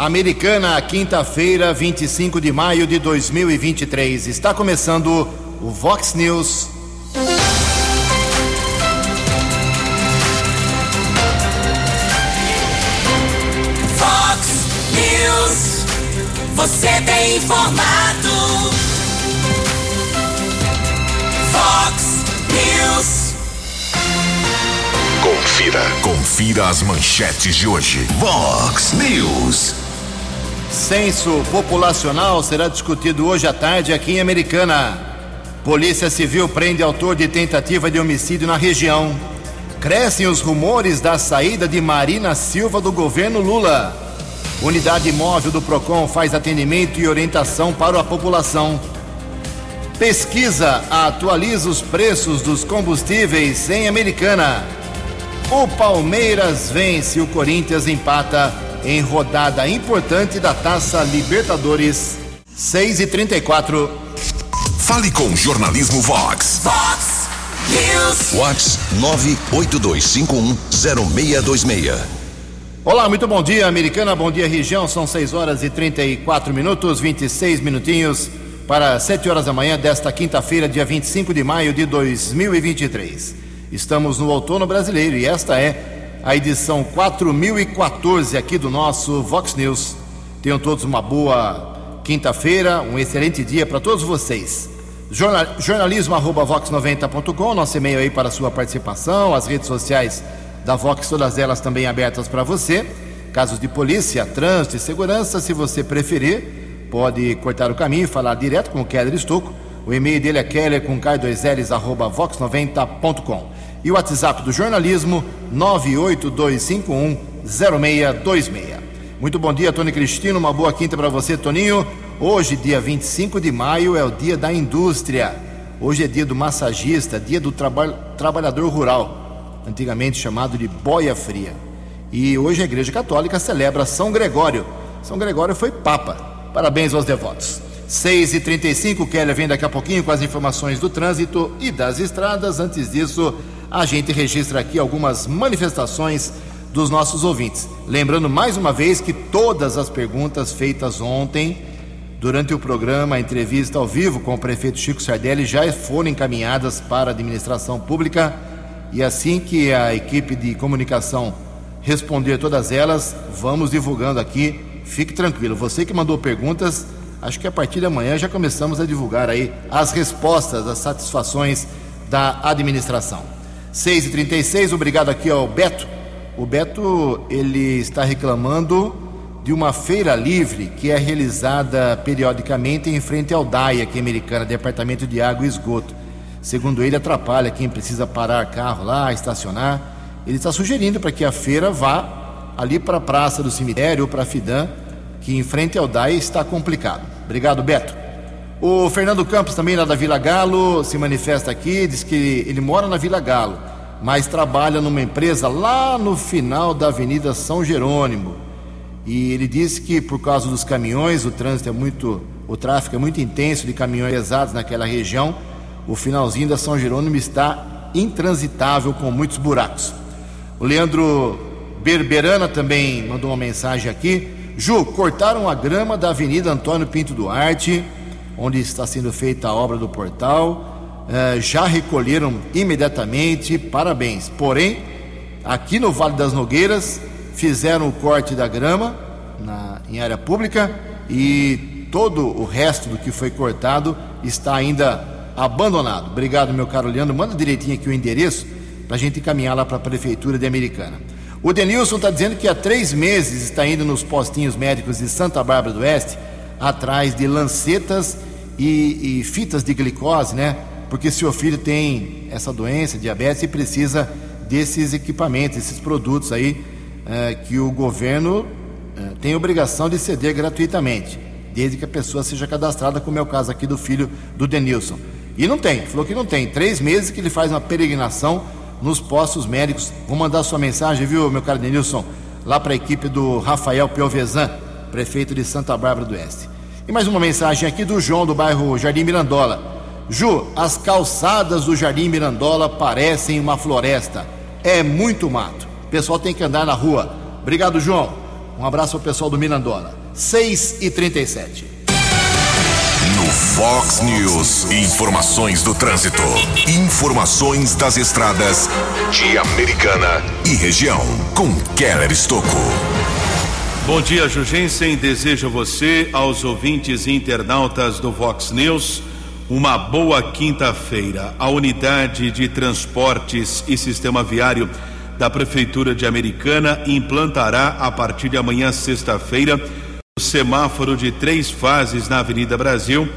Americana, quinta-feira, 25 de maio de 2023. Está começando o Vox News. Vox News. Você tem informado. Vox News. Confira. Confira as manchetes de hoje. Vox News. Censo populacional será discutido hoje à tarde aqui em Americana. Polícia Civil prende autor de tentativa de homicídio na região. Crescem os rumores da saída de Marina Silva do governo Lula. Unidade móvel do Procon faz atendimento e orientação para a população. Pesquisa atualiza os preços dos combustíveis em Americana. O Palmeiras vence, o Corinthians empata em rodada importante da Taça Libertadores. 6 e 34 Fale com o Jornalismo Vox. Vox News. Vox 982510626. Olá, muito bom dia, Americana. Bom dia, região. São 6 horas e 34 minutos, 26 minutinhos para 7 horas da manhã desta quinta-feira, dia 25 de maio de 2023. Estamos no outono brasileiro e esta é a edição 4014 aqui do nosso Vox News. Tenham todos uma boa quinta-feira, um excelente dia para todos vocês. Jornal, jornalismo arroba vox90.com, nosso e-mail aí para sua participação, as redes sociais da Vox, todas elas também abertas para você. Casos de polícia, trânsito e segurança, se você preferir, pode cortar o caminho e falar direto com o Keller Estocco. O e-mail dele é keller com k2ls arroba vox90.com. E o WhatsApp do jornalismo 982510626. Muito bom dia, Tony Cristino. Uma boa quinta para você, Toninho. Hoje, dia 25 de maio, é o dia da indústria. Hoje é dia do massagista, dia do traba trabalhador rural, antigamente chamado de boia fria. E hoje a Igreja Católica celebra São Gregório. São Gregório foi Papa. Parabéns aos devotos. 6 e 35 Keller vem daqui a pouquinho com as informações do trânsito e das estradas. Antes disso, a gente registra aqui algumas manifestações dos nossos ouvintes. Lembrando mais uma vez que todas as perguntas feitas ontem, durante o programa, a entrevista ao vivo com o prefeito Chico Sardelli, já foram encaminhadas para a administração pública. E assim que a equipe de comunicação responder todas elas, vamos divulgando aqui. Fique tranquilo, você que mandou perguntas, acho que a partir de amanhã já começamos a divulgar aí as respostas, as satisfações da administração. 6h36, obrigado aqui ao Beto. O Beto ele está reclamando de uma feira livre que é realizada periodicamente em frente ao DAI, aqui em Americana, Departamento de Água e Esgoto. Segundo ele, atrapalha quem precisa parar carro lá, estacionar. Ele está sugerindo para que a feira vá ali para a Praça do Cemitério ou para a Fidan, que em frente ao DAI está complicado. Obrigado, Beto. O Fernando Campos, também lá da Vila Galo, se manifesta aqui, diz que ele mora na Vila Galo, mas trabalha numa empresa lá no final da Avenida São Jerônimo. E ele disse que por causa dos caminhões, o trânsito é muito, o tráfego é muito intenso de caminhões pesados naquela região. O finalzinho da São Jerônimo está intransitável com muitos buracos. O Leandro Berberana também mandou uma mensagem aqui. Ju, cortaram a grama da Avenida Antônio Pinto Duarte, onde está sendo feita a obra do portal. Uh, já recolheram imediatamente, parabéns. Porém, aqui no Vale das Nogueiras, fizeram o corte da grama na, em área pública e todo o resto do que foi cortado está ainda abandonado. Obrigado, meu caro Leandro. Manda direitinho aqui o endereço para a gente encaminhar lá para a Prefeitura de Americana. O Denilson está dizendo que há três meses está indo nos postinhos médicos de Santa Bárbara do Oeste atrás de lancetas e, e fitas de glicose, né? Porque seu filho tem essa doença, diabetes, e precisa desses equipamentos, esses produtos aí é, que o governo é, tem obrigação de ceder gratuitamente, desde que a pessoa seja cadastrada, como é o caso aqui do filho do Denilson. E não tem, falou que não tem. Três meses que ele faz uma peregrinação nos postos médicos. Vou mandar sua mensagem, viu, meu caro Denilson, lá para a equipe do Rafael Piovesan, prefeito de Santa Bárbara do Oeste. E mais uma mensagem aqui do João, do bairro Jardim Mirandola. Ju, as calçadas do Jardim Mirandola parecem uma floresta. É muito mato. O pessoal tem que andar na rua. Obrigado, João. Um abraço ao pessoal do Mirandora. 6 e 37 No Fox News, informações do trânsito. Informações das estradas de Americana e região. Com Keller Estocco. Bom dia, Jugensen. Desejo a você, aos ouvintes e internautas do Vox News, uma boa quinta-feira. A unidade de transportes e sistema viário da Prefeitura de Americana implantará, a partir de amanhã, sexta-feira, o semáforo de três fases na Avenida Brasil,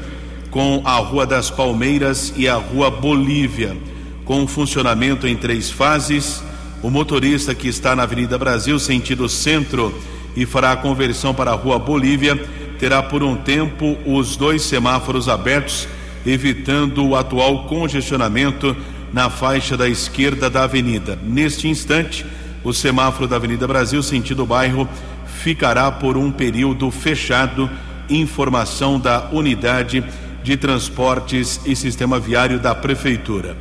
com a Rua das Palmeiras e a Rua Bolívia. Com funcionamento em três fases, o motorista que está na Avenida Brasil, sentido centro, e fará a conversão para a Rua Bolívia, terá por um tempo os dois semáforos abertos, evitando o atual congestionamento na faixa da esquerda da avenida. Neste instante, o semáforo da Avenida Brasil, sentido bairro, ficará por um período fechado. Informação da Unidade de Transportes e Sistema Viário da Prefeitura.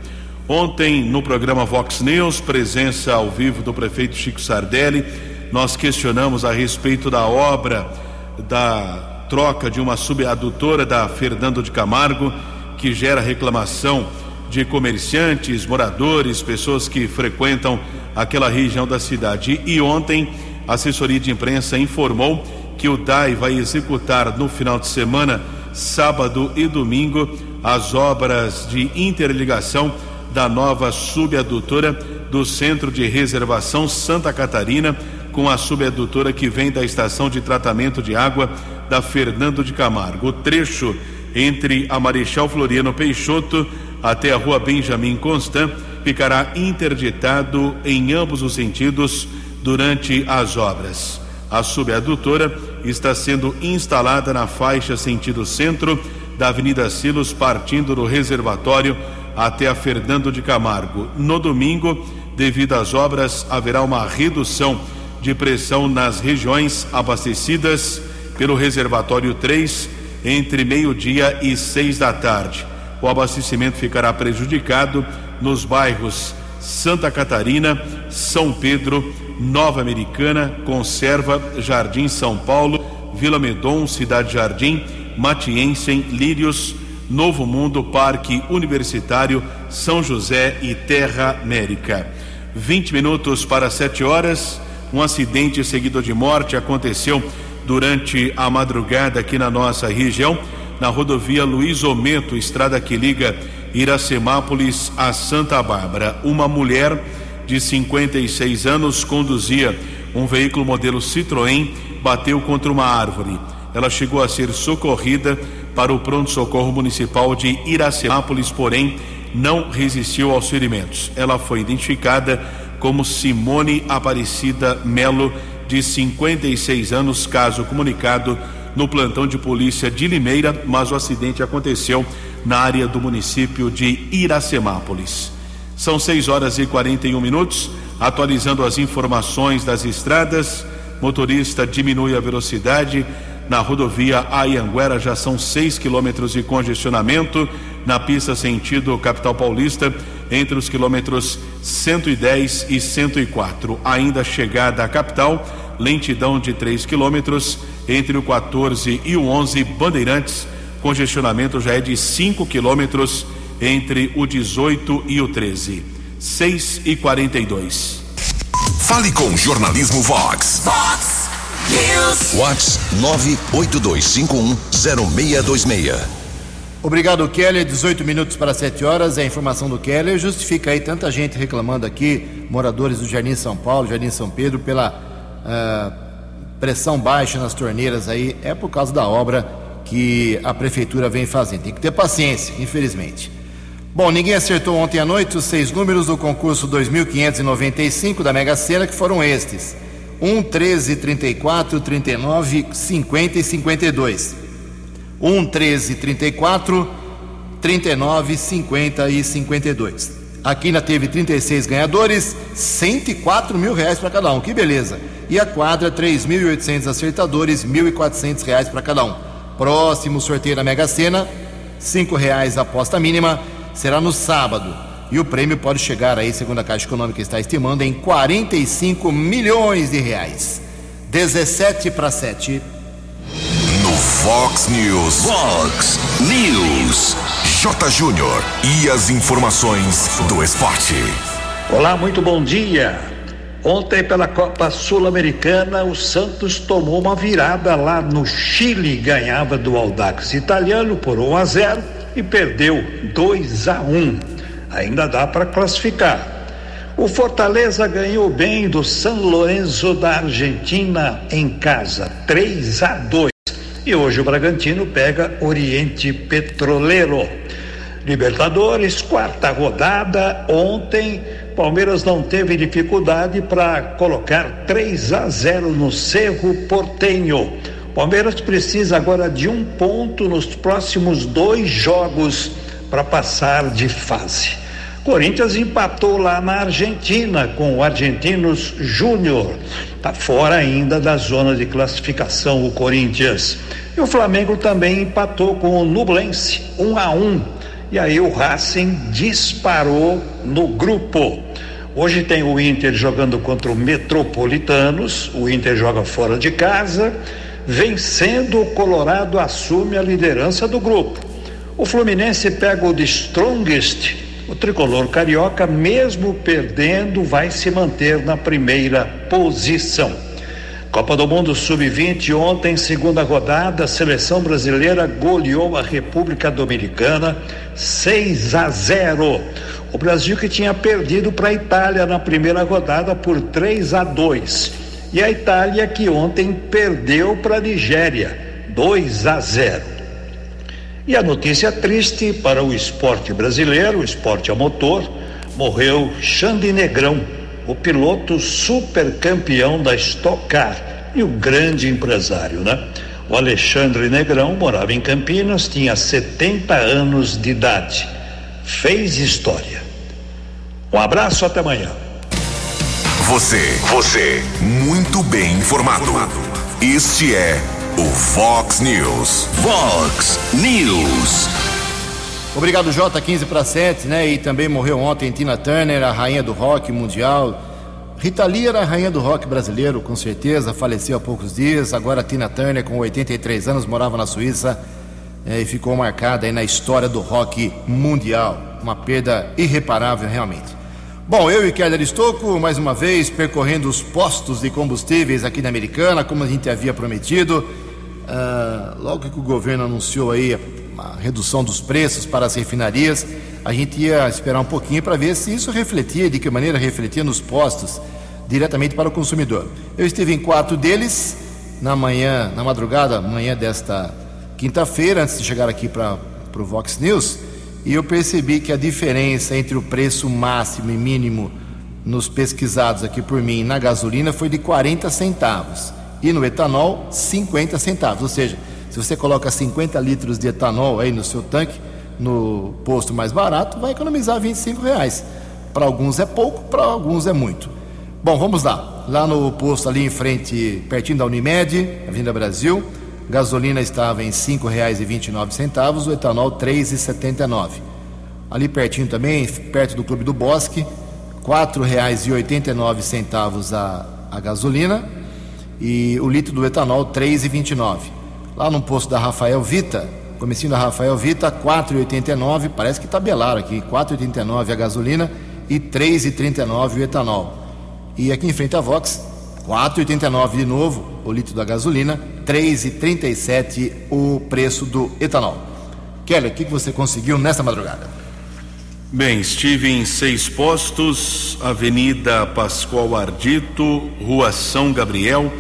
Ontem, no programa Vox News, presença ao vivo do prefeito Chico Sardelli, nós questionamos a respeito da obra da troca de uma subadutora da Fernando de Camargo, que gera reclamação de comerciantes, moradores, pessoas que frequentam aquela região da cidade. E ontem, a assessoria de imprensa informou que o DAI vai executar no final de semana, sábado e domingo, as obras de interligação da nova subadutora do Centro de Reservação Santa Catarina com a subadutora que vem da estação de tratamento de água da Fernando de Camargo. O trecho entre a Marechal Floriano Peixoto até a rua Benjamin Constant ficará interditado em ambos os sentidos durante as obras. A subadutora está sendo instalada na faixa sentido centro da Avenida Silos, partindo do reservatório até a Fernando de Camargo. No domingo, devido às obras, haverá uma redução de pressão nas regiões abastecidas pelo reservatório 3 entre meio-dia e seis da tarde. O abastecimento ficará prejudicado nos bairros Santa Catarina, São Pedro, Nova Americana, Conserva, Jardim São Paulo, Vila Medon, Cidade Jardim, Matiensen, Lírios, Novo Mundo, Parque Universitário, São José e Terra América. 20 minutos para 7 horas. Um acidente seguido de morte aconteceu durante a madrugada aqui na nossa região, na rodovia Luiz Omento, estrada que liga Iracemápolis a Santa Bárbara. Uma mulher de 56 anos conduzia um veículo modelo Citroën, bateu contra uma árvore. Ela chegou a ser socorrida para o pronto-socorro municipal de Iracemápolis, porém não resistiu aos ferimentos. Ela foi identificada como Simone Aparecida Melo, de 56 anos, caso comunicado no plantão de polícia de Limeira, mas o acidente aconteceu na área do município de Iracemápolis. São 6 horas e 41 minutos, atualizando as informações das estradas. Motorista diminui a velocidade na rodovia Ayanguera já são 6 quilômetros de congestionamento na pista sentido capital paulista entre os quilômetros 110 e 104. Ainda chegada à capital, lentidão de 3 quilômetros entre o 14 e o 11 Bandeirantes. Congestionamento já é de 5 quilômetros entre o 18 e o 13. 6 e 42. Fale com o Jornalismo Vox. Vox News. Vox 982510626. Obrigado, Keller. 18 minutos para 7 horas. A informação do Keller justifica aí tanta gente reclamando aqui, moradores do Jardim São Paulo, Jardim São Pedro, pela ah, pressão baixa nas torneiras aí. É por causa da obra que a prefeitura vem fazendo. Tem que ter paciência, infelizmente. Bom, ninguém acertou ontem à noite os seis números do concurso 2595 da Mega Sena, que foram estes: 1, 13, 34, 39, 50 e 52. 1, 13, 34, 39, 50 e 52. A Quina teve 36 ganhadores, 104 mil reais para cada um, que beleza. E a quadra, 3.800 acertadores, 1.400 reais para cada um. Próximo sorteio da Mega Sena, reais a aposta mínima, será no sábado. E o prêmio pode chegar aí, segundo a Caixa Econômica está estimando, em 45 milhões de reais. 17 para 7. Fox News. Fox News. J. Júnior. E as informações do esporte. Olá, muito bom dia. Ontem, pela Copa Sul-Americana, o Santos tomou uma virada lá no Chile, ganhava do Aldax italiano por 1 a 0 e perdeu 2 a 1. Ainda dá para classificar. O Fortaleza ganhou bem do San Lorenzo da Argentina em casa, 3 a 2. E hoje o Bragantino pega Oriente Petroleiro. Libertadores, quarta rodada. Ontem, Palmeiras não teve dificuldade para colocar 3 a 0 no Cerro Portenho. Palmeiras precisa agora de um ponto nos próximos dois jogos para passar de fase. Corinthians empatou lá na Argentina com o Argentinos Júnior. Está fora ainda da zona de classificação o Corinthians. E o Flamengo também empatou com o Nublense, 1 um a 1. Um. E aí o Racing disparou no grupo. Hoje tem o Inter jogando contra o Metropolitanos. O Inter joga fora de casa. Vencendo, o Colorado assume a liderança do grupo. O Fluminense pega o de Strongest o tricolor carioca, mesmo perdendo, vai se manter na primeira posição. Copa do Mundo Sub-20, ontem, segunda rodada, a seleção brasileira goleou a República Dominicana 6 a 0. O Brasil que tinha perdido para a Itália na primeira rodada por 3 a 2. E a Itália que ontem perdeu para a Nigéria 2 a 0. E a notícia triste para o esporte brasileiro, o esporte a motor, morreu Xande Negrão, o piloto super campeão da Stock Car e o grande empresário, né? O Alexandre Negrão morava em Campinas, tinha 70 anos de idade. Fez história. Um abraço, até amanhã. Você, você, muito bem informado. Este é o Fox News. Fox News. Obrigado, Jota. 15 para 7, né? E também morreu ontem Tina Turner, a rainha do rock mundial. Rita Lee era a rainha do rock brasileiro, com certeza, faleceu há poucos dias. Agora Tina Turner, com 83 anos, morava na Suíça é, e ficou marcada aí na história do rock mundial. Uma perda irreparável, realmente. Bom, eu e Keller Estocco, mais uma vez, percorrendo os postos de combustíveis aqui na Americana, como a gente havia prometido. Uh, logo que o governo anunciou aí a redução dos preços para as refinarias, a gente ia esperar um pouquinho para ver se isso refletia, de que maneira refletia nos postos, diretamente para o consumidor. Eu estive em quatro deles na manhã, na madrugada, manhã desta quinta-feira, antes de chegar aqui para o Vox News e eu percebi que a diferença entre o preço máximo e mínimo nos pesquisados aqui por mim na gasolina foi de 40 centavos e no etanol 50 centavos. Ou seja, se você coloca 50 litros de etanol aí no seu tanque, no posto mais barato, vai economizar 25 reais. Para alguns é pouco, para alguns é muito. Bom, vamos lá. Lá no posto ali em frente, pertinho da Unimed, Avenida Brasil, gasolina estava em R$ 5,29, o etanol R$ 3,79. Ali pertinho também, perto do Clube do Bosque, R$ 4,89 a, a gasolina e o litro do etanol R$ 3,29. Lá no posto da Rafael Vita, comecinho da Rafael Vita, R$ 4,89, parece que tabelaram aqui, R$ 4,89 a gasolina e R$ 3,39 o etanol. E aqui em frente à Vox, 4,89 de novo o litro da gasolina, 3,37 o preço do etanol. Kelly, o que você conseguiu nessa madrugada? Bem, estive em seis postos: Avenida Pascoal Ardito, Rua São Gabriel,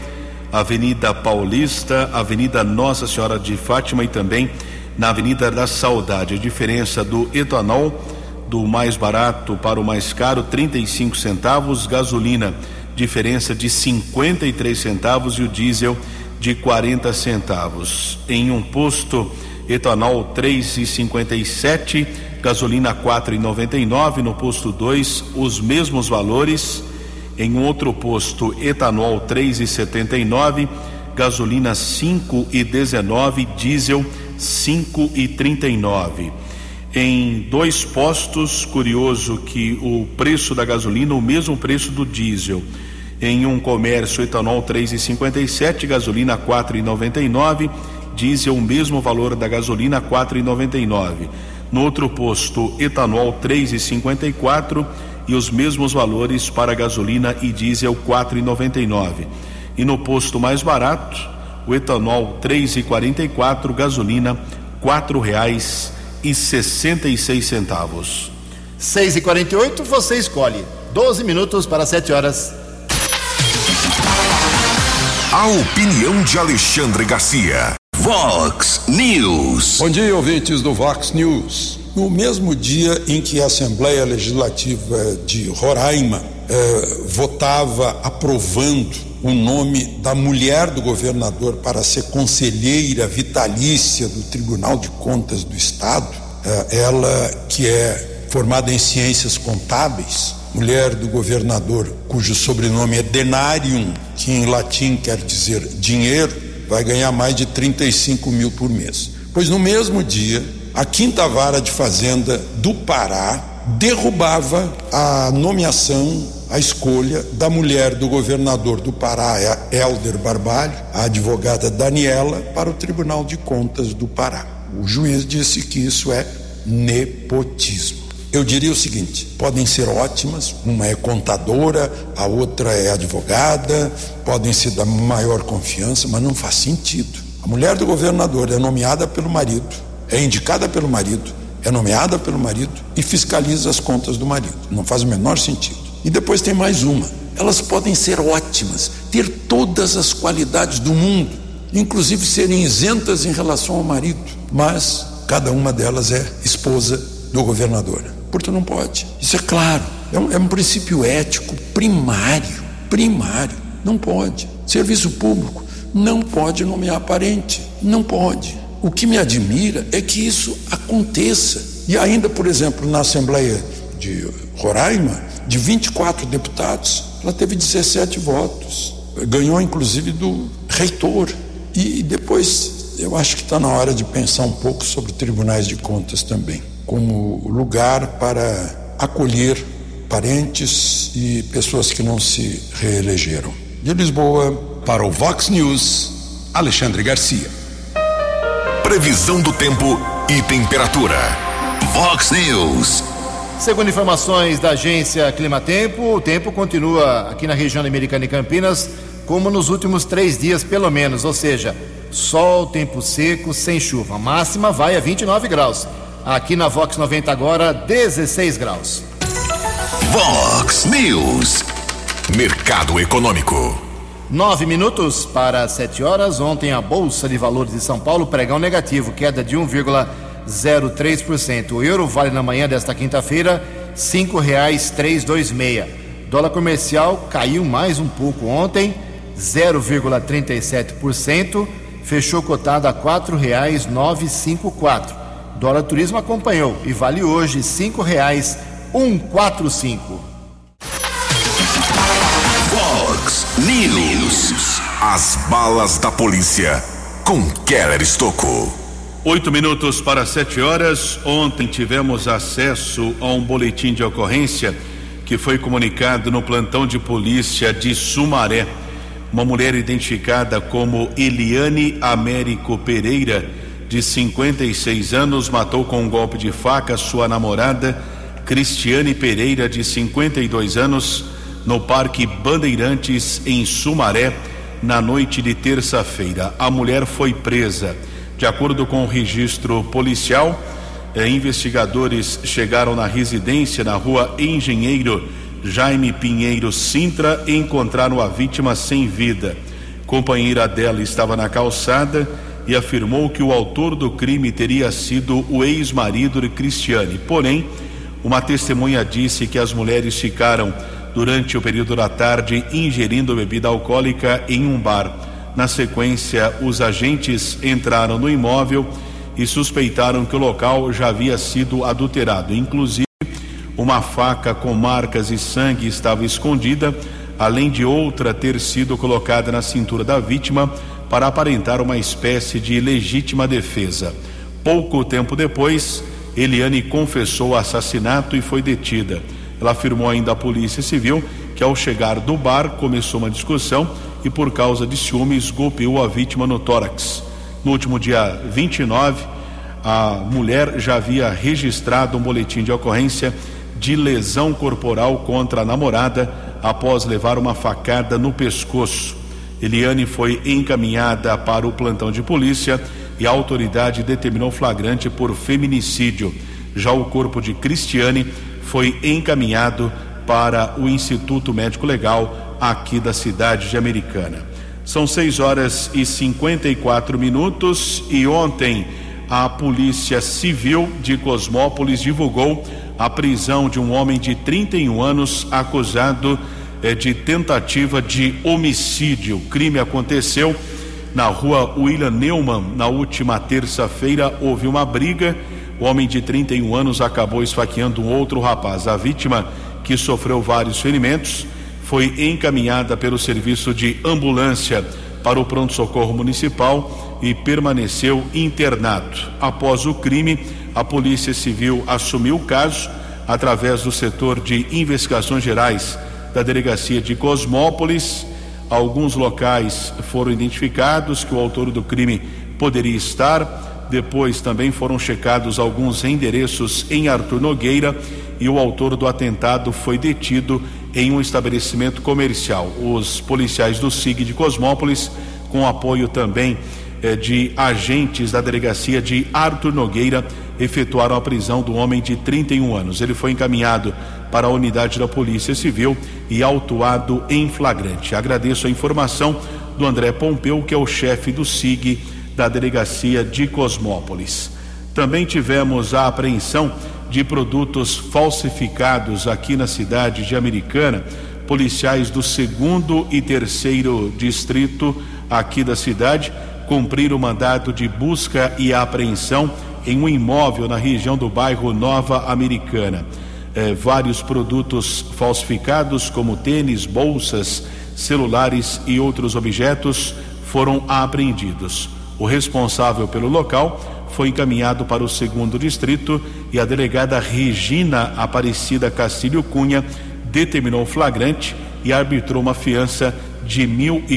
Avenida Paulista, Avenida Nossa Senhora de Fátima e também na Avenida da Saudade. A diferença do etanol do mais barato para o mais caro, 35 centavos, gasolina diferença de 53 centavos e o diesel de 40 centavos. Em um posto, etanol 3,57, gasolina 4,99, no posto 2 os mesmos valores. Em outro posto, etanol 3,79, gasolina 5,19, diesel 5,39 em dois postos. Curioso que o preço da gasolina, o mesmo preço do diesel. Em um comércio, etanol 3,57, gasolina 4,99, diesel o mesmo valor da gasolina 4,99. No outro posto, etanol 3,54 e os mesmos valores para gasolina e diesel 4,99. E no posto mais barato, o etanol 3,44, gasolina quatro reais e sessenta e seis centavos. 6 e 48 você escolhe. 12 minutos para 7 horas. A opinião de Alexandre Garcia. Vox News. Bom dia, ouvintes do Vox News. No mesmo dia em que a Assembleia Legislativa de Roraima eh, votava aprovando o nome da mulher do governador para ser conselheira vitalícia do Tribunal de Contas do Estado, eh, ela que é formada em ciências contábeis, mulher do governador, cujo sobrenome é Denarium, que em latim quer dizer dinheiro, vai ganhar mais de 35 mil por mês. Pois no mesmo dia, a quinta vara de fazenda do Pará derrubava a nomeação, a escolha da mulher do governador do Pará, Helder Barbalho, a advogada Daniela, para o Tribunal de Contas do Pará. O juiz disse que isso é nepotismo. Eu diria o seguinte: podem ser ótimas, uma é contadora, a outra é advogada, podem ser da maior confiança, mas não faz sentido. A mulher do governador é nomeada pelo marido, é indicada pelo marido, é nomeada pelo marido e fiscaliza as contas do marido. Não faz o menor sentido. E depois tem mais uma. Elas podem ser ótimas, ter todas as qualidades do mundo, inclusive serem isentas em relação ao marido, mas cada uma delas é esposa do governador. Portanto, não pode. Isso é claro. É um, é um princípio ético primário. Primário. Não pode. Serviço público não pode nomear parente. Não pode. O que me admira é que isso aconteça. E ainda, por exemplo, na Assembleia de Roraima, de 24 deputados, ela teve 17 votos. Ganhou, inclusive, do reitor. E depois, eu acho que está na hora de pensar um pouco sobre tribunais de contas também como lugar para acolher parentes e pessoas que não se reelegeram. De Lisboa, para o Vox News, Alexandre Garcia. Previsão do tempo e temperatura. Vox News. Segundo informações da agência Climatempo, o tempo continua aqui na região americana e Campinas como nos últimos três dias, pelo menos, ou seja, sol, tempo seco, sem chuva. A máxima vai a 29 graus. Aqui na Vox 90 agora, 16 graus. Vox News. Mercado Econômico. Nove minutos para sete horas. Ontem a Bolsa de Valores de São Paulo pregão negativo, queda de 1,03%. O euro vale na manhã desta quinta-feira cinco reais três dois meia. Dólar comercial caiu mais um pouco ontem, 0,37%, fechou cotado a quatro reais nove cinco quatro. Dólar Turismo acompanhou e vale hoje cinco reais um quatro cinco. Vox News. As balas da polícia com Keller Estocou. Oito minutos para sete horas. Ontem tivemos acesso a um boletim de ocorrência que foi comunicado no plantão de polícia de Sumaré. Uma mulher identificada como Eliane Américo Pereira de 56 anos, matou com um golpe de faca sua namorada, Cristiane Pereira, de 52 anos, no Parque Bandeirantes, em Sumaré, na noite de terça-feira. A mulher foi presa. De acordo com o registro policial, eh, investigadores chegaram na residência na rua Engenheiro Jaime Pinheiro Sintra e encontraram a vítima sem vida. Companheira dela estava na calçada e afirmou que o autor do crime teria sido o ex-marido de Cristiane. Porém, uma testemunha disse que as mulheres ficaram, durante o período da tarde, ingerindo bebida alcoólica em um bar. Na sequência, os agentes entraram no imóvel e suspeitaram que o local já havia sido adulterado. Inclusive, uma faca com marcas e sangue estava escondida, além de outra ter sido colocada na cintura da vítima para aparentar uma espécie de legítima defesa. Pouco tempo depois, Eliane confessou o assassinato e foi detida. Ela afirmou ainda à Polícia Civil que ao chegar do bar começou uma discussão e por causa de ciúmes golpeou a vítima no tórax. No último dia 29, a mulher já havia registrado um boletim de ocorrência de lesão corporal contra a namorada após levar uma facada no pescoço. Eliane foi encaminhada para o plantão de polícia e a autoridade determinou flagrante por feminicídio. Já o corpo de Cristiane foi encaminhado para o Instituto Médico Legal aqui da cidade de Americana. São 6 horas e 54 minutos e ontem a Polícia Civil de Cosmópolis divulgou a prisão de um homem de 31 anos acusado eh, de tentativa de homicídio. O crime aconteceu na rua William Neumann na última terça-feira. Houve uma briga. O homem de 31 anos acabou esfaqueando um outro rapaz. A vítima, que sofreu vários ferimentos, foi encaminhada pelo serviço de ambulância para o pronto-socorro municipal e permaneceu internado. Após o crime, a Polícia Civil assumiu o caso através do setor de investigações gerais da delegacia de Cosmópolis. Alguns locais foram identificados que o autor do crime poderia estar. Depois também foram checados alguns endereços em Arthur Nogueira e o autor do atentado foi detido em um estabelecimento comercial. Os policiais do SIG de Cosmópolis, com apoio também eh, de agentes da delegacia de Arthur Nogueira, efetuaram a prisão do homem de 31 anos. Ele foi encaminhado para a unidade da Polícia Civil e autuado em flagrante. Agradeço a informação do André Pompeu, que é o chefe do SIG da delegacia de Cosmópolis. Também tivemos a apreensão de produtos falsificados aqui na cidade de Americana. Policiais do segundo e terceiro distrito aqui da cidade cumpriram o mandado de busca e apreensão em um imóvel na região do bairro Nova Americana. Eh, vários produtos falsificados, como tênis, bolsas, celulares e outros objetos, foram apreendidos. O responsável pelo local foi encaminhado para o segundo distrito e a delegada Regina Aparecida Castilho Cunha determinou flagrante e arbitrou uma fiança de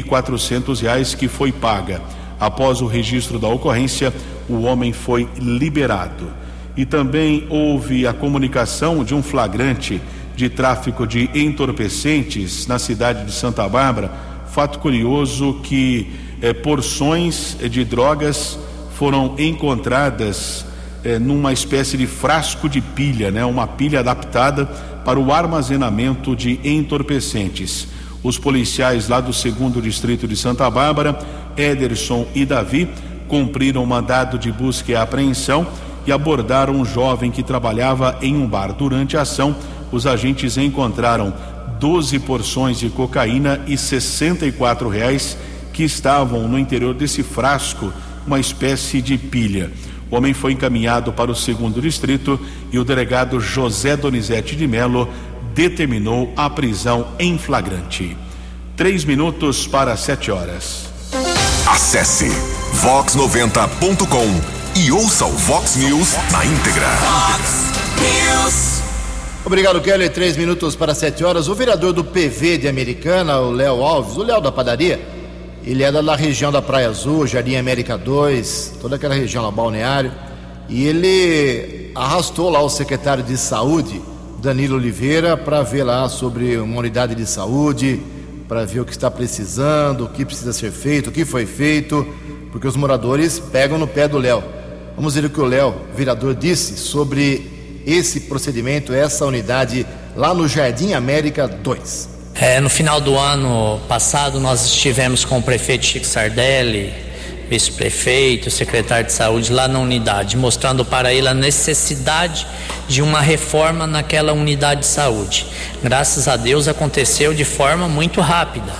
quatrocentos reais que foi paga. Após o registro da ocorrência, o homem foi liberado. E também houve a comunicação de um flagrante de tráfico de entorpecentes na cidade de Santa Bárbara. Fato curioso que eh, porções de drogas foram encontradas eh, numa espécie de frasco de pilha, né? Uma pilha adaptada para o armazenamento de entorpecentes. Os policiais lá do segundo distrito de Santa Bárbara, Ederson e Davi, cumpriram o mandado de busca e apreensão e abordaram um jovem que trabalhava em um bar. Durante a ação, os agentes encontraram 12 porções de cocaína e 64 reais que estavam no interior desse frasco uma espécie de pilha. O homem foi encaminhado para o segundo distrito e o delegado José Donizete de Melo determinou a prisão em flagrante. Três minutos para sete horas. Acesse vox90.com e ouça o Vox News na íntegra. Obrigado, Kelly. Três minutos para sete horas. O vereador do PV de Americana, o Léo Alves, o Léo da padaria, ele é da região da Praia Azul, Jardim América 2, toda aquela região lá, balneário. E ele arrastou lá o secretário de saúde, Danilo Oliveira, para ver lá sobre uma unidade de saúde, para ver o que está precisando, o que precisa ser feito, o que foi feito, porque os moradores pegam no pé do Léo. Vamos ver o que o Léo, vereador, disse sobre esse procedimento, essa unidade lá no Jardim América 2. É, no final do ano passado, nós estivemos com o prefeito Chico Sardelli, vice-prefeito, secretário de saúde lá na unidade, mostrando para ele a necessidade de uma reforma naquela unidade de saúde. Graças a Deus aconteceu de forma muito rápida.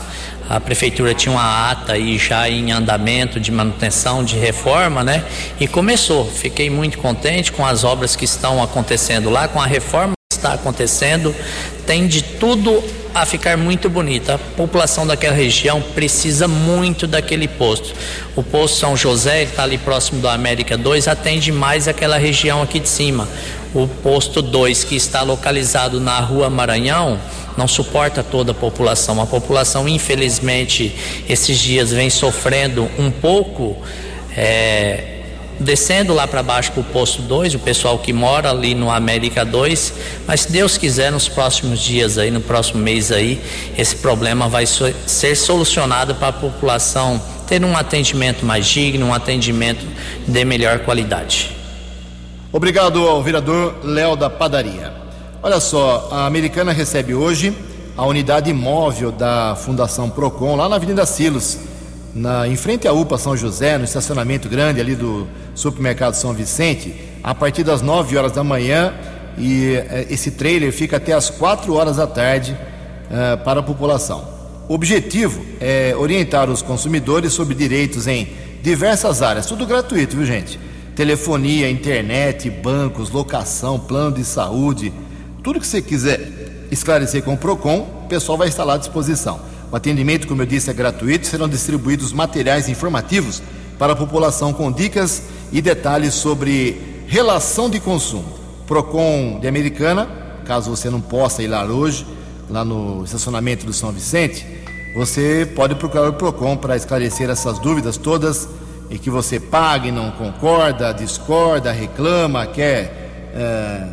A prefeitura tinha uma ata aí já em andamento de manutenção, de reforma, né? E começou. Fiquei muito contente com as obras que estão acontecendo lá, com a reforma que está acontecendo. Tem de tudo a ficar muito bonita. A população daquela região precisa muito daquele posto. O posto São José, está ali próximo do América 2, atende mais aquela região aqui de cima. O posto 2, que está localizado na rua Maranhão, não suporta toda a população. A população, infelizmente, esses dias vem sofrendo um pouco. É, descendo lá para baixo para o posto 2, o pessoal que mora ali no América 2, mas se Deus quiser nos próximos dias aí, no próximo mês aí, esse problema vai ser solucionado para a população ter um atendimento mais digno, um atendimento de melhor qualidade. Obrigado ao vereador Léo da Padaria. Olha só, a Americana recebe hoje a unidade móvel da Fundação Procon lá na Avenida Silos, na, em frente à UPA São José, no estacionamento grande ali do supermercado São Vicente, a partir das 9 horas da manhã e eh, esse trailer fica até as 4 horas da tarde eh, para a população. O objetivo é orientar os consumidores sobre direitos em diversas áreas, tudo gratuito, viu gente? Telefonia, internet, bancos, locação, plano de saúde, tudo que você quiser esclarecer com o Procon, o pessoal vai estar lá à disposição. O atendimento, como eu disse, é gratuito, serão distribuídos materiais informativos para a população com dicas e detalhes sobre relação de consumo. Procon de Americana, caso você não possa ir lá hoje, lá no estacionamento do São Vicente, você pode procurar o Procon para esclarecer essas dúvidas todas e que você pague, não concorda, discorda, reclama, quer é,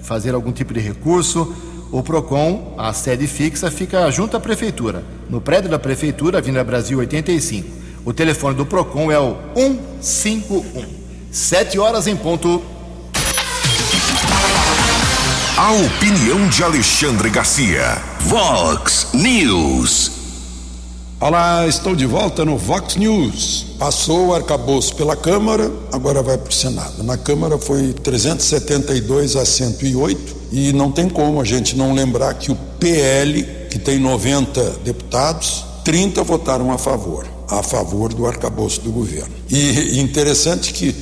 fazer algum tipo de recurso. O Procon, a sede fixa, fica junto à prefeitura, no prédio da prefeitura, Avenida Brasil 85. O telefone do Procon é o 151. Sete horas em ponto. A opinião de Alexandre Garcia. Vox News. Olá, estou de volta no Vox News. Passou o arcabouço pela Câmara, agora vai para o Senado. Na Câmara foi 372 a 108 e não tem como a gente não lembrar que o PL, que tem 90 deputados, 30 votaram a favor, a favor do arcabouço do governo. E interessante que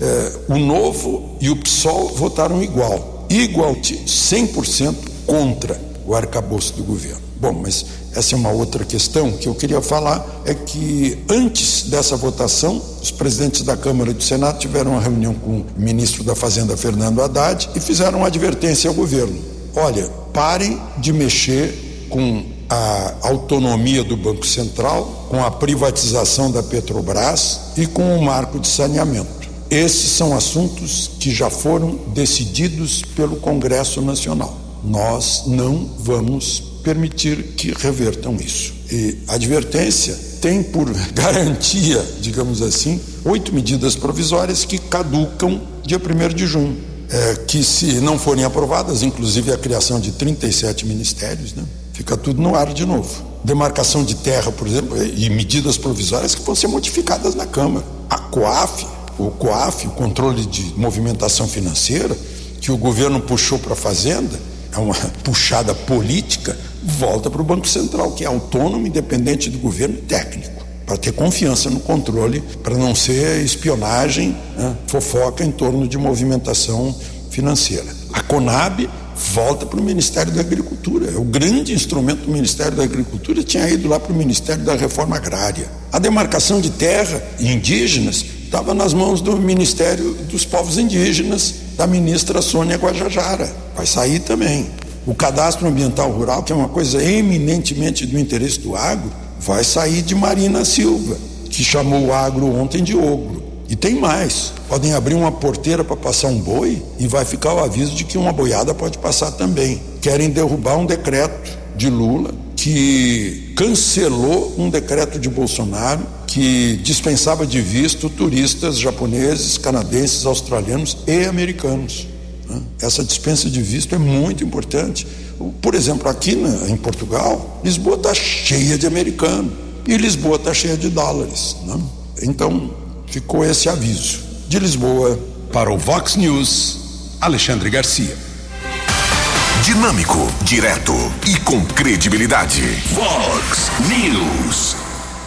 eh, o Novo e o PSOL votaram igual igual 100% contra o arcabouço do governo. Bom, mas essa é uma outra questão que eu queria falar é que antes dessa votação, os presidentes da Câmara e do Senado tiveram uma reunião com o ministro da Fazenda Fernando Haddad e fizeram uma advertência ao governo. Olha, parem de mexer com a autonomia do Banco Central, com a privatização da Petrobras e com o marco de saneamento. Esses são assuntos que já foram decididos pelo Congresso Nacional. Nós não vamos permitir que revertam isso. E a advertência tem por garantia, digamos assim, oito medidas provisórias que caducam dia 1 de junho. É, que, se não forem aprovadas, inclusive a criação de 37 ministérios, né, fica tudo no ar de novo. Demarcação de terra, por exemplo, e medidas provisórias que vão ser modificadas na Câmara. A COAF o COAF, o controle de movimentação financeira, que o governo puxou para a Fazenda, é uma puxada política, volta para o Banco Central, que é autônomo, independente do governo técnico, para ter confiança no controle, para não ser espionagem, né, fofoca em torno de movimentação financeira. A Conab volta para o Ministério da Agricultura. É o grande instrumento do Ministério da Agricultura tinha ido lá para o Ministério da Reforma Agrária. A demarcação de terra indígenas estava nas mãos do Ministério dos Povos Indígenas, da ministra Sônia Guajajara. Vai sair também. O cadastro ambiental rural, que é uma coisa eminentemente do interesse do agro, vai sair de Marina Silva, que chamou o agro ontem de ogro. E tem mais: podem abrir uma porteira para passar um boi e vai ficar o aviso de que uma boiada pode passar também. Querem derrubar um decreto de Lula que cancelou um decreto de Bolsonaro que dispensava de visto turistas japoneses, canadenses, australianos e americanos. Né? Essa dispensa de visto é muito importante. Por exemplo, aqui em Portugal, Lisboa está cheia de americanos e Lisboa está cheia de dólares. Né? Então, ficou esse aviso. De Lisboa. Para o Vox News, Alexandre Garcia. Dinâmico, direto e com credibilidade. Vox News.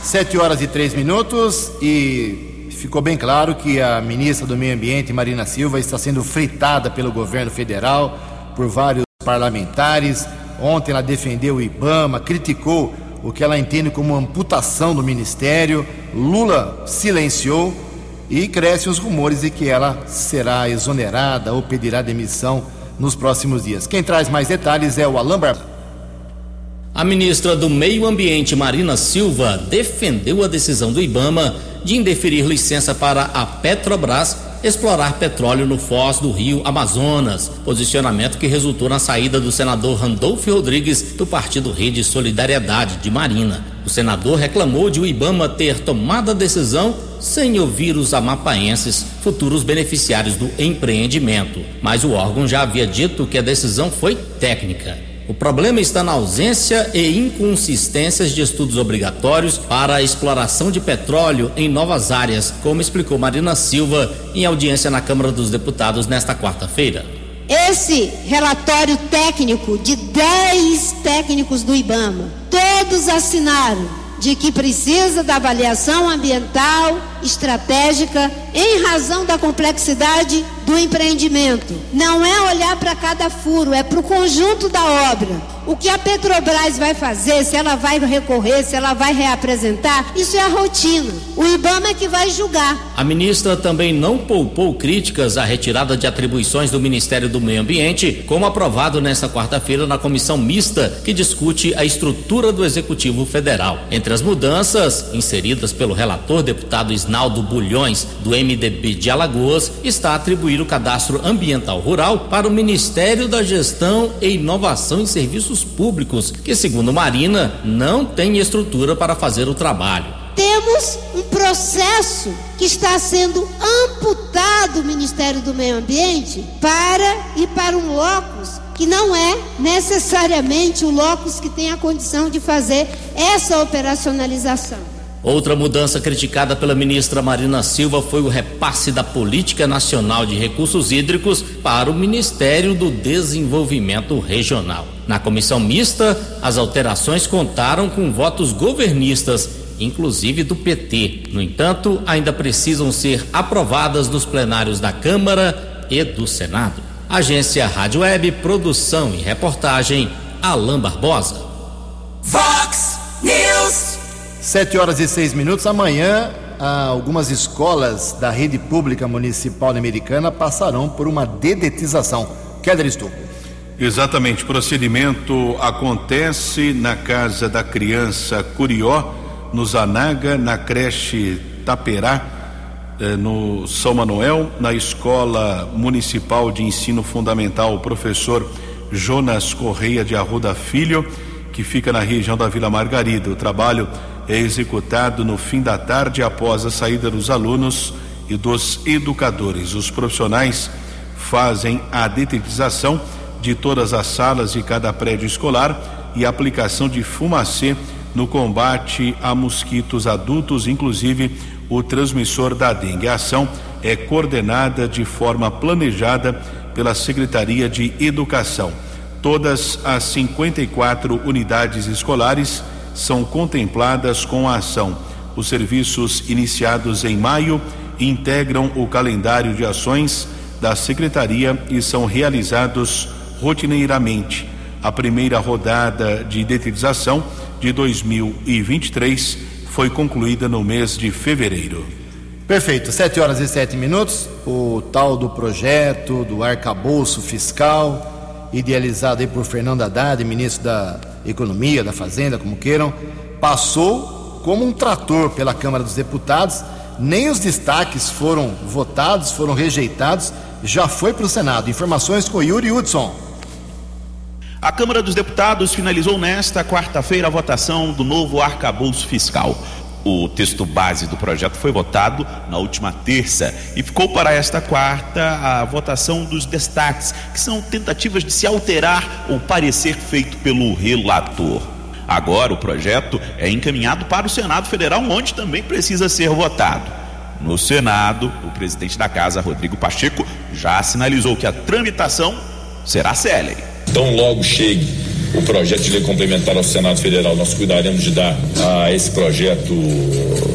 Sete horas e três minutos e ficou bem claro que a ministra do Meio Ambiente, Marina Silva, está sendo fritada pelo governo federal por vários parlamentares. Ontem ela defendeu o IBAMA, criticou o que ela entende como amputação do ministério. Lula silenciou e crescem os rumores de que ela será exonerada ou pedirá demissão nos próximos dias. Quem traz mais detalhes é o Alain Barbosa. A ministra do Meio Ambiente, Marina Silva, defendeu a decisão do Ibama de indeferir licença para a Petrobras explorar petróleo no foz do rio Amazonas, posicionamento que resultou na saída do senador Randolfo Rodrigues do Partido Rede Solidariedade de Marina. O senador reclamou de o Ibama ter tomado a decisão sem ouvir os amapaenses, futuros beneficiários do empreendimento, mas o órgão já havia dito que a decisão foi técnica. O problema está na ausência e inconsistências de estudos obrigatórios para a exploração de petróleo em novas áreas, como explicou Marina Silva em audiência na Câmara dos Deputados nesta quarta-feira. Esse relatório técnico de 10 técnicos do IBAMA, todos assinaram de que precisa da avaliação ambiental estratégica em razão da complexidade do empreendimento. Não é olhar para cada furo, é para o conjunto da obra. O que a Petrobras vai fazer, se ela vai recorrer, se ela vai reapresentar, isso é a rotina. O IBAMA é que vai julgar. A ministra também não poupou críticas à retirada de atribuições do Ministério do Meio Ambiente, como aprovado nesta quarta-feira na comissão mista que discute a estrutura do Executivo Federal. Entre as mudanças inseridas pelo relator deputado Isnaldo Bulhões, do MDB de Alagoas, está atribuir o cadastro ambiental rural para o Ministério da Gestão e Inovação em Serviços serviços públicos, que, segundo Marina, não tem estrutura para fazer o trabalho. Temos um processo que está sendo amputado o Ministério do Meio Ambiente para ir para um locus que não é necessariamente o locus que tem a condição de fazer essa operacionalização. Outra mudança criticada pela ministra Marina Silva foi o repasse da Política Nacional de Recursos Hídricos para o Ministério do Desenvolvimento Regional. Na comissão mista, as alterações contaram com votos governistas, inclusive do PT. No entanto, ainda precisam ser aprovadas nos plenários da Câmara e do Senado. Agência Rádio Web, produção e reportagem, Alain Barbosa. Vox News. Sete horas e seis minutos. Amanhã, algumas escolas da rede pública municipal americana passarão por uma dedetização. Keller Estupro. Exatamente. Procedimento acontece na casa da criança Curió, no Zanaga, na creche Taperá, eh, no São Manuel, na escola municipal de ensino fundamental, o professor Jonas Correia de Arruda Filho, que fica na região da Vila Margarida. O trabalho executado no fim da tarde após a saída dos alunos e dos educadores. Os profissionais fazem a detetização de todas as salas de cada prédio escolar e aplicação de fumacê no combate a mosquitos adultos, inclusive o transmissor da dengue. A ação é coordenada de forma planejada pela Secretaria de Educação. Todas as 54 unidades escolares são contempladas com a ação. Os serviços iniciados em maio integram o calendário de ações da Secretaria e são realizados rotineiramente. A primeira rodada de detetização de 2023 foi concluída no mês de fevereiro. Perfeito, sete horas e sete minutos. O tal do projeto do arcabouço fiscal, idealizado aí por Fernando Haddad, ministro da Economia, da Fazenda, como queiram, passou como um trator pela Câmara dos Deputados. Nem os destaques foram votados, foram rejeitados, já foi para o Senado. Informações com Yuri Hudson. A Câmara dos Deputados finalizou nesta quarta-feira a votação do novo arcabouço fiscal. O texto base do projeto foi votado na última terça e ficou para esta quarta a votação dos destaques, que são tentativas de se alterar o parecer feito pelo relator. Agora o projeto é encaminhado para o Senado Federal, onde também precisa ser votado. No Senado, o presidente da casa, Rodrigo Pacheco, já sinalizou que a tramitação será célere. Tão logo chegue o projeto de lei complementar ao Senado Federal, nós cuidaremos de dar a esse projeto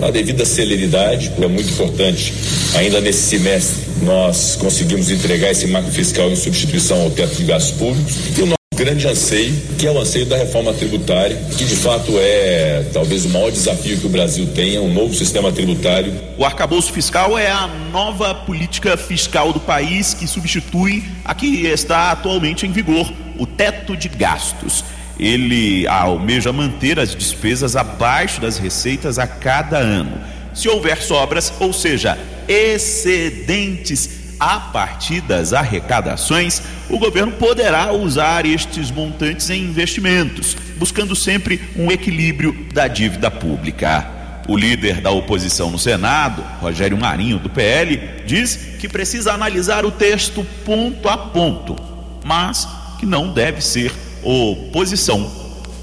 a devida celeridade, é muito importante. Ainda nesse semestre, nós conseguimos entregar esse marco fiscal em substituição ao teto de gastos públicos e o nosso grande anseio, que é o anseio da reforma tributária, que de fato é talvez o maior desafio que o Brasil tenha, um novo sistema tributário. O arcabouço fiscal é a nova política fiscal do país que substitui a que está atualmente em vigor, o teto de gastos. Ele almeja manter as despesas abaixo das receitas a cada ano. Se houver sobras, ou seja, excedentes a partir das arrecadações, o governo poderá usar estes montantes em investimentos, buscando sempre um equilíbrio da dívida pública. O líder da oposição no Senado, Rogério Marinho, do PL, diz que precisa analisar o texto ponto a ponto, mas que não deve ser oposição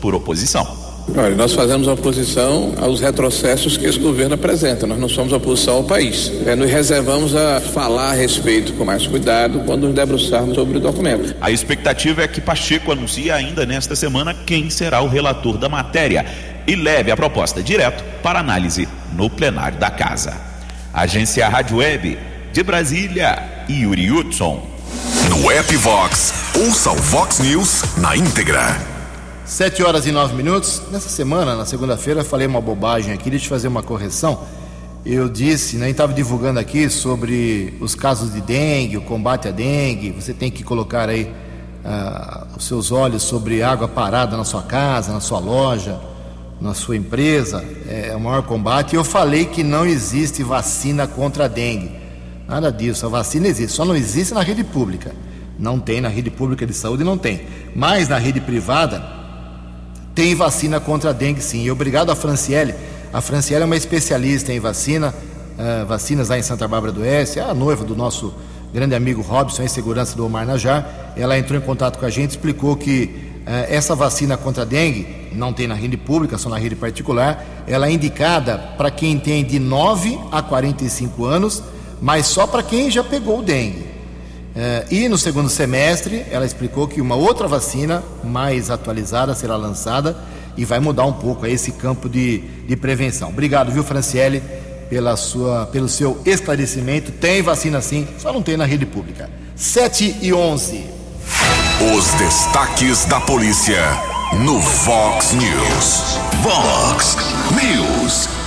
por oposição. Olha, nós fazemos oposição aos retrocessos que esse governo apresenta. Nós não somos oposição ao país. É, nos reservamos a falar a respeito com mais cuidado quando nos debruçarmos sobre o documento. A expectativa é que Pacheco anuncie ainda nesta semana quem será o relator da matéria e leve a proposta direto para análise no plenário da Casa. Agência Rádio Web de Brasília, Yuri Hudson. No app Vox, ouça o Vox News na íntegra. Sete horas e nove minutos. Nessa semana, na segunda-feira, falei uma bobagem aqui, deixa eu fazer uma correção. Eu disse, né, estava divulgando aqui sobre os casos de dengue, o combate à dengue. Você tem que colocar aí ah, os seus olhos sobre água parada na sua casa, na sua loja, na sua empresa. É o maior combate. E eu falei que não existe vacina contra a dengue. Nada disso, a vacina existe, só não existe na rede pública. Não tem na rede pública de saúde, não tem. Mas na rede privada, tem vacina contra a dengue, sim. E obrigado a Franciele. A Franciele é uma especialista em vacina, uh, vacinas lá em Santa Bárbara do Oeste, é a noiva do nosso grande amigo Robson, em segurança do Omar Najar. Ela entrou em contato com a gente, explicou que uh, essa vacina contra a dengue não tem na rede pública, só na rede particular. Ela é indicada para quem tem de 9 a 45 anos, mas só para quem já pegou o dengue. Uh, e no segundo semestre, ela explicou que uma outra vacina mais atualizada será lançada e vai mudar um pouco esse campo de, de prevenção. Obrigado, viu, Franciele, pela sua, pelo seu esclarecimento. Tem vacina sim, só não tem na rede pública. 7 e 11. Os destaques da polícia no Vox News. Vox News.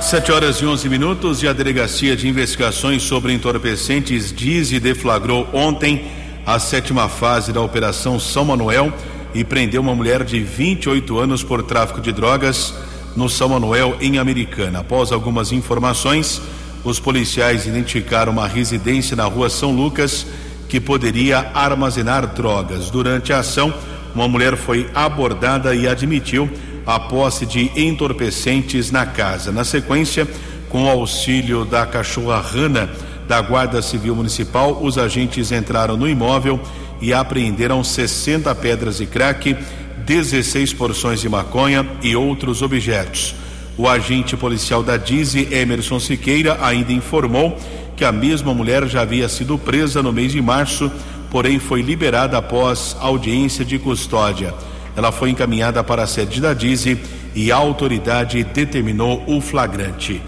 7 horas e 11 minutos e a Delegacia de Investigações sobre Entorpecentes diz e deflagrou ontem a sétima fase da Operação São Manuel e prendeu uma mulher de 28 anos por tráfico de drogas no São Manuel, em Americana. Após algumas informações, os policiais identificaram uma residência na rua São Lucas que poderia armazenar drogas. Durante a ação, uma mulher foi abordada e admitiu a posse de entorpecentes na casa. Na sequência, com o auxílio da cachorra Rana da Guarda Civil Municipal, os agentes entraram no imóvel e apreenderam 60 pedras de crack, 16 porções de maconha e outros objetos. O agente policial da Dize, Emerson Siqueira, ainda informou que a mesma mulher já havia sido presa no mês de março, porém foi liberada após audiência de custódia. Ela foi encaminhada para a sede da Dize e a autoridade determinou o flagrante.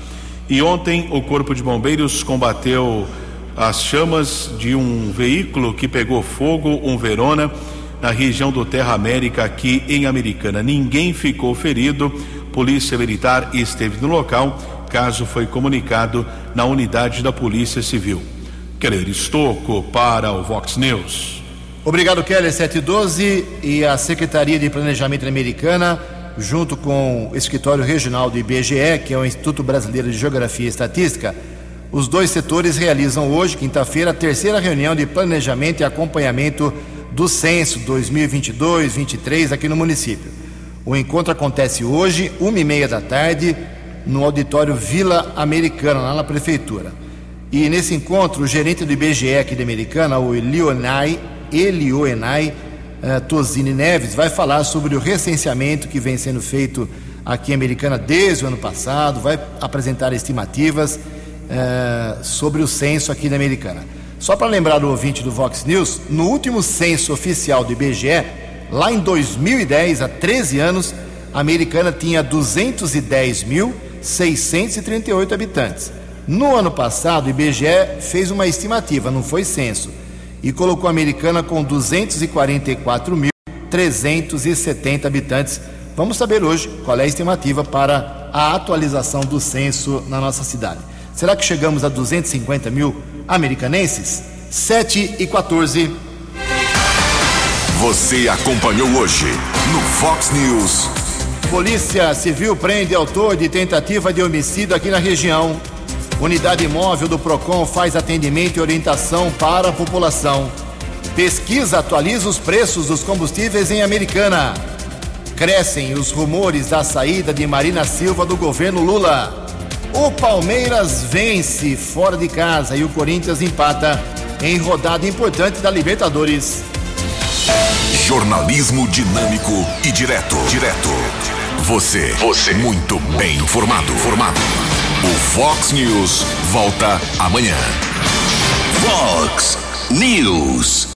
E ontem o Corpo de Bombeiros combateu as chamas de um veículo que pegou fogo, um Verona, na região do Terra América, aqui em Americana. Ninguém ficou ferido. Polícia Militar esteve no local. Caso foi comunicado na unidade da Polícia Civil. Keller Estocco para o Vox News. Obrigado, Keller 712 e a Secretaria de Planejamento Americana, junto com o Escritório Regional do IBGE, que é o Instituto Brasileiro de Geografia e Estatística, os dois setores realizam hoje, quinta-feira, a terceira reunião de planejamento e acompanhamento do censo 2022-23 aqui no município. O encontro acontece hoje, uma e meia da tarde, no auditório Vila Americana, lá na prefeitura. E nesse encontro, o gerente do IBGE aqui de Americana, o Leonai Elioenai uh, Tosini Neves, vai falar sobre o recenseamento que vem sendo feito aqui em Americana desde o ano passado, vai apresentar estimativas uh, sobre o censo aqui na Americana. Só para lembrar o ouvinte do Vox News, no último censo oficial do IBGE, lá em 2010, há 13 anos, a Americana tinha 210.638 habitantes. No ano passado, o IBGE fez uma estimativa, não foi censo e colocou a Americana com 244.370 habitantes. Vamos saber hoje qual é a estimativa para a atualização do censo na nossa cidade. Será que chegamos a 250 mil americanenses? 7 e 14. Você acompanhou hoje no Fox News. Polícia Civil prende autor de tentativa de homicídio aqui na região. Unidade móvel do PROCON faz atendimento e orientação para a população. Pesquisa atualiza os preços dos combustíveis em Americana. Crescem os rumores da saída de Marina Silva do governo Lula. O Palmeiras vence fora de casa e o Corinthians empata em rodada importante da Libertadores. Jornalismo dinâmico e direto. Direto. Você. Você. Muito bem informado. Formado. O Fox News volta amanhã. Fox News.